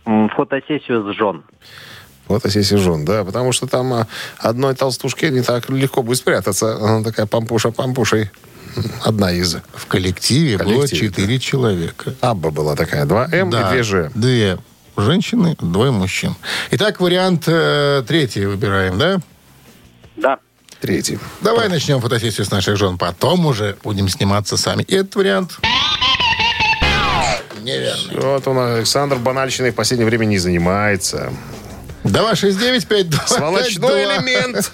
фотосессию с жен. Фотосессия жен, да, потому что там э, одной толстушке не так легко будет спрятаться. Она такая пампуша пампушей одна из. В коллективе, коллективе было четыре да. человека. Абба была такая, два М да, и две Ж. 2 женщины, двое мужчин. Итак, вариант э, третий выбираем, да? Да. Третий. Давай начнем фотосессию с наших жен, потом уже будем сниматься сами. И этот вариант неверный. Вот он, Александр Банальщиной в последнее время не занимается. 269-5252 Сволочной элемент.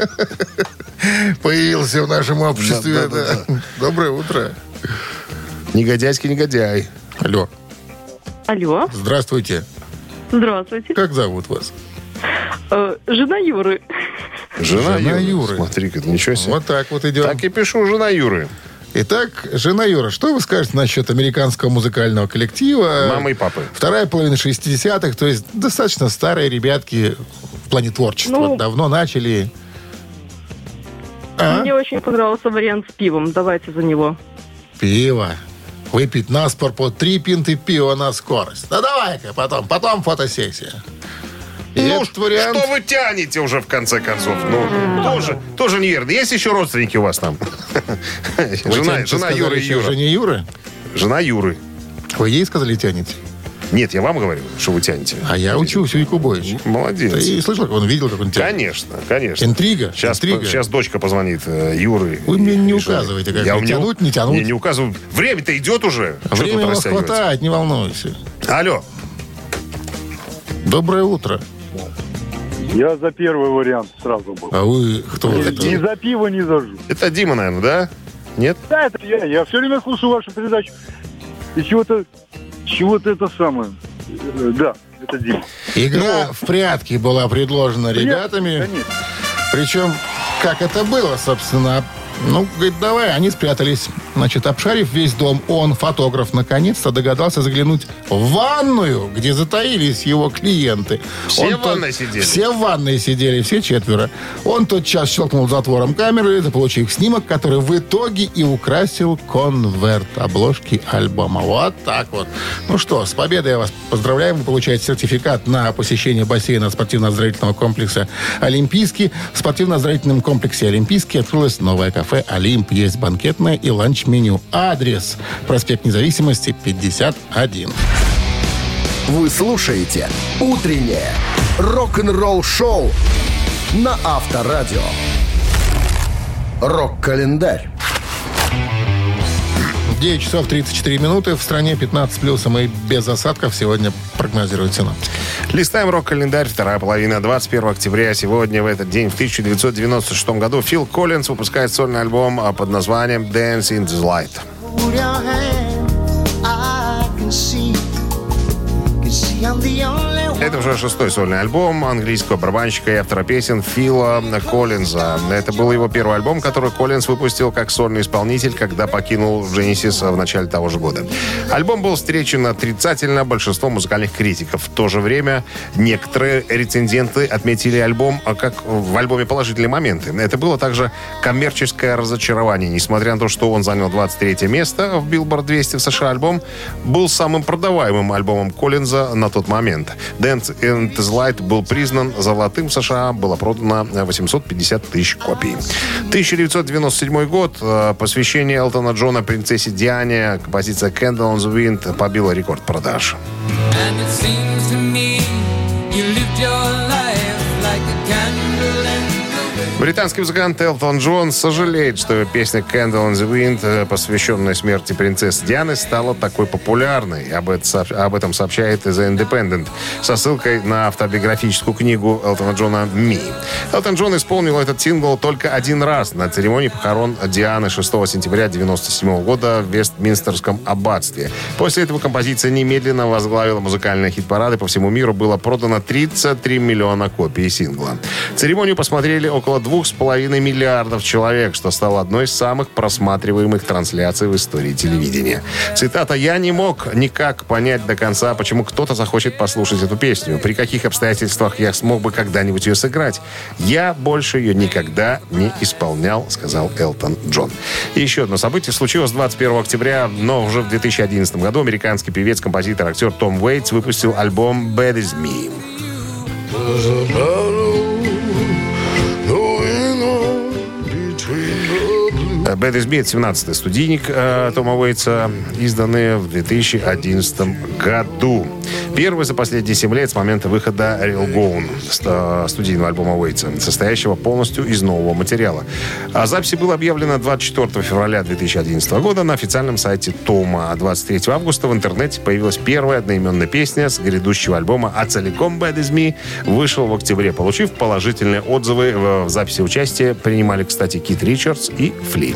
появился в нашем обществе. Да, да, да. Доброе утро. Негодяйский негодяй. Алло, Алло, здравствуйте. Здравствуйте. Как зовут вас? Э, жена Юры. Жена, Жена Юры. Юры. Смотри-ка, ничего себе. Вот так вот идем. Так и пишу, жена Юры. Итак, жена Юра, что вы скажете насчет американского музыкального коллектива? Мамы и папы. Вторая половина 60-х, то есть достаточно старые ребятки в плане творчества. Ну, Давно начали. А? Мне очень понравился вариант с пивом. Давайте за него. Пиво. Выпить на спор по три пинты пива на скорость. Ну давай-ка потом, потом фотосессия. И Ну, этот вариант... что вы тянете уже в конце концов? Ну, тоже, тоже неверно. Есть еще родственники у вас там? Вы Жена, жена Юры и Юра. Жене Юры? Жена Юры. Вы ей сказали тянете? Нет, я вам говорю, что вы тянете. А я учусь у Якубовича. Молодец. Ты слышал, как он видел, как он тянет? Конечно, конечно. Интрига, Сейчас, интрига. сейчас дочка позвонит э, Юры. Вы мне не указываете, как я мне не тянуть, не тянуть. Не, не указываю. Время-то идет уже. Время у вас хватает, не волнуйся. Алло. Доброе утро. Я за первый вариант сразу был. А вы кто? Ни за пиво, ни за жу. Это Дима, наверное, да? Нет? Да, это я. Я все время слушаю вашу передачу. И чего-то, чего-то это самое. Да, это Дима. Игра в прятки была предложена ребятами. Конечно. Причем, как это было, собственно. Ну, говорит, давай, они спрятались. Значит, обшарив весь дом, он, фотограф, наконец-то догадался заглянуть в ванную, где затаились его клиенты. Все Он в ванной сидели? Все в ванной сидели, все четверо. Он тотчас щелкнул затвором камеры, заполучив снимок, который в итоге и украсил конверт обложки альбома. Вот так вот. Ну что, с победой я вас поздравляем. Вы получаете сертификат на посещение бассейна спортивно-оздоровительного комплекса «Олимпийский». В спортивно-оздоровительном комплексе «Олимпийский» открылось новое кафе «Олимп». Есть банкетное и ланч-меню. Адрес. Проспект Независимости, 51. Вы слушаете «Утреннее рок-н-ролл-шоу» на Авторадио. Рок-календарь. 9 часов 34 минуты. В стране 15 плюсом и без осадков сегодня прогнозируют синоптики. Листаем рок-календарь, вторая половина, 21 октября. Сегодня, в этот день, в 1996 году, Фил Коллинз выпускает сольный альбом а, под названием «Dance in the Light». Это уже шестой сольный альбом английского барабанщика и автора песен Фила Коллинза. Это был его первый альбом, который Коллинз выпустил как сольный исполнитель, когда покинул Genesis в начале того же года. Альбом был встречен отрицательно большинством музыкальных критиков. В то же время некоторые рецензенты отметили альбом а, как в альбоме положительные моменты. Это было также коммерческое разочарование. Несмотря на то, что он занял 23 место в Billboard 200 в США, альбом был самым продаваемым альбомом Коллинза на тот момент. Dance the Light был признан золотым в США, было продано 850 тысяч копий. 1997 год. э, Посвящение Элтона Джона принцессе Диане. Композиция Candle on the Wind побила рекорд продаж. And it seems to me you lived your life like a candle. Британский музыкант Элтон Джон сожалеет, что его песня Candle on the Wind, э, посвященная смерти принцессы Дианы, стала такой популярной. Об, это об этом сообщает The Independent со ссылкой на автобиографическую книгу Элтона Джона «Ми». Элтон Джон исполнил этот сингл только один раз на церемонии похорон Дианы 6 сентября 1997 года в Вестминстерском аббатстве. После этого композиция немедленно возглавила музыкальные хит-парады по всему миру. Было продано 33 миллиона копий сингла. Церемонию посмотрели около 2,5 миллиардов человек, что стало одной из самых просматриваемых трансляций в истории телевидения. Цитата «Я не мог никак понять до конца, почему кто-то захочет послушать эту песню. При каких обстоятельствах я смог бы когда-нибудь ее сыграть. Я больше ее никогда не исполнял», сказал Элтон Джон. И еще одно событие случилось 21 октября, но уже в 2011 году американский певец, композитор, актер Том Уэйтс выпустил альбом «Bad Is Me». Bad Is это 17-й студийник э, Тома Уэйтса, изданный в 2011 году. Первый за последние 7 лет с момента выхода Real Gone, ст- студийного альбома Уэйтса, состоящего полностью из нового материала. А записи было объявлено 24 февраля 2011 года на официальном сайте Тома. А 23 августа в интернете появилась первая одноименная песня с грядущего альбома, а целиком Bad Is Me вышел в октябре, получив положительные отзывы. В в записи участия принимали, кстати, Кит Ричардс и Фли.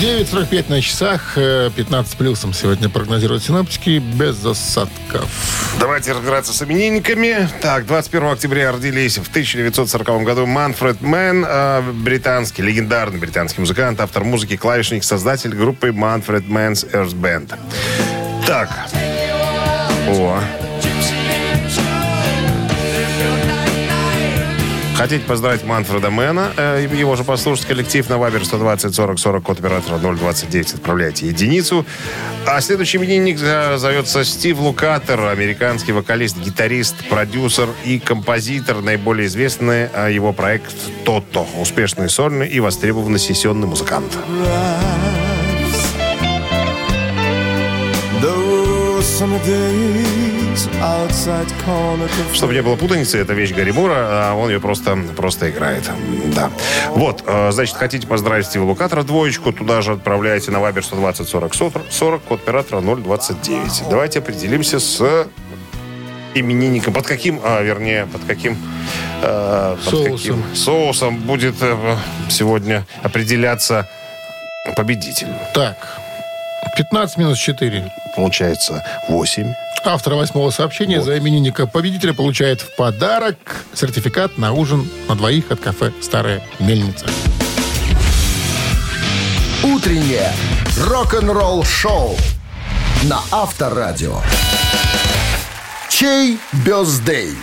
9.45 на часах, э, 15 плюсом сегодня прогнозируют синоптики, без осадков. Давайте разбираться с именинниками. Так, 21 октября родились в 1940 году Манфред Мэн, э, британский, легендарный британский музыкант, автор музыки, клавишник, создатель группы Manfred Mann's Earth Band. Так. О. Хотите поздравить Манфреда Мэна, э, его же послушать коллектив на Вайбер 120 40 40 код оператора 029 отправляйте единицу. А следующий именинник э, зовется Стив Лукатер, американский вокалист, гитарист, продюсер и композитор. Наиболее известный э, его проект «Тото». Успешный сольный и востребованный сессионный музыкант. Чтобы не было путаницы, это вещь Гарри Мура, а он ее просто, просто играет. Да. Вот, э, значит, хотите поздравить Стива Лукатора, двоечку, туда же отправляйте на Вайбер 120 40 40, код оператора 029. Давайте определимся с именинником. Под каким, а, вернее, под каким, э, под Соусом. каким соусом будет э, сегодня определяться победитель. Так, 15 минус 4. Получается 8. Автор восьмого сообщения за именинника победителя получает в подарок сертификат на ужин на двоих от кафе «Старая мельница». Утреннее рок-н-ролл-шоу на Авторадио. Чей birthday?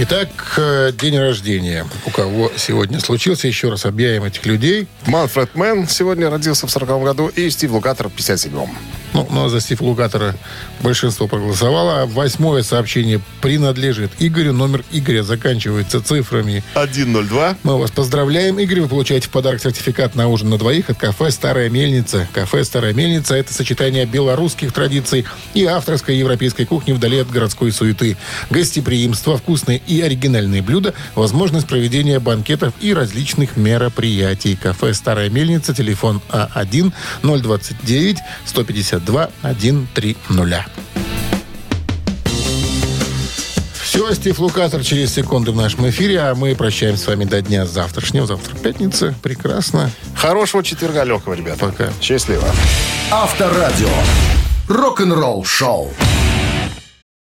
Итак, э, день рождения. У кого сегодня случился, еще раз объявим этих людей. Манфред Мэн сегодня родился в 40 году и Стив Лукатор в 57-м. Ну, ну, за Стив Лукатора большинство проголосовало. А Восьмое сообщение принадлежит Игорю. Номер Игоря заканчивается цифрами 102. Мы вас поздравляем, Игорь. Вы получаете в подарок сертификат на ужин на двоих от кафе «Старая мельница». Кафе «Старая мельница» — это сочетание белорусских традиций и авторской европейской кухни вдали от городской суеты. Гостеприимство, вкусные и оригинальные блюда, возможность проведения банкетов и различных мероприятий. Кафе «Старая мельница», телефон А А1-029-152-130. Все, Стив Лукатор через секунду в нашем эфире, а мы прощаемся с вами до дня завтрашнего. Завтра пятница. Прекрасно. Хорошего четверга легкого, ребята. Пока. Счастливо. Авторадио. Рок-н-ролл шоу.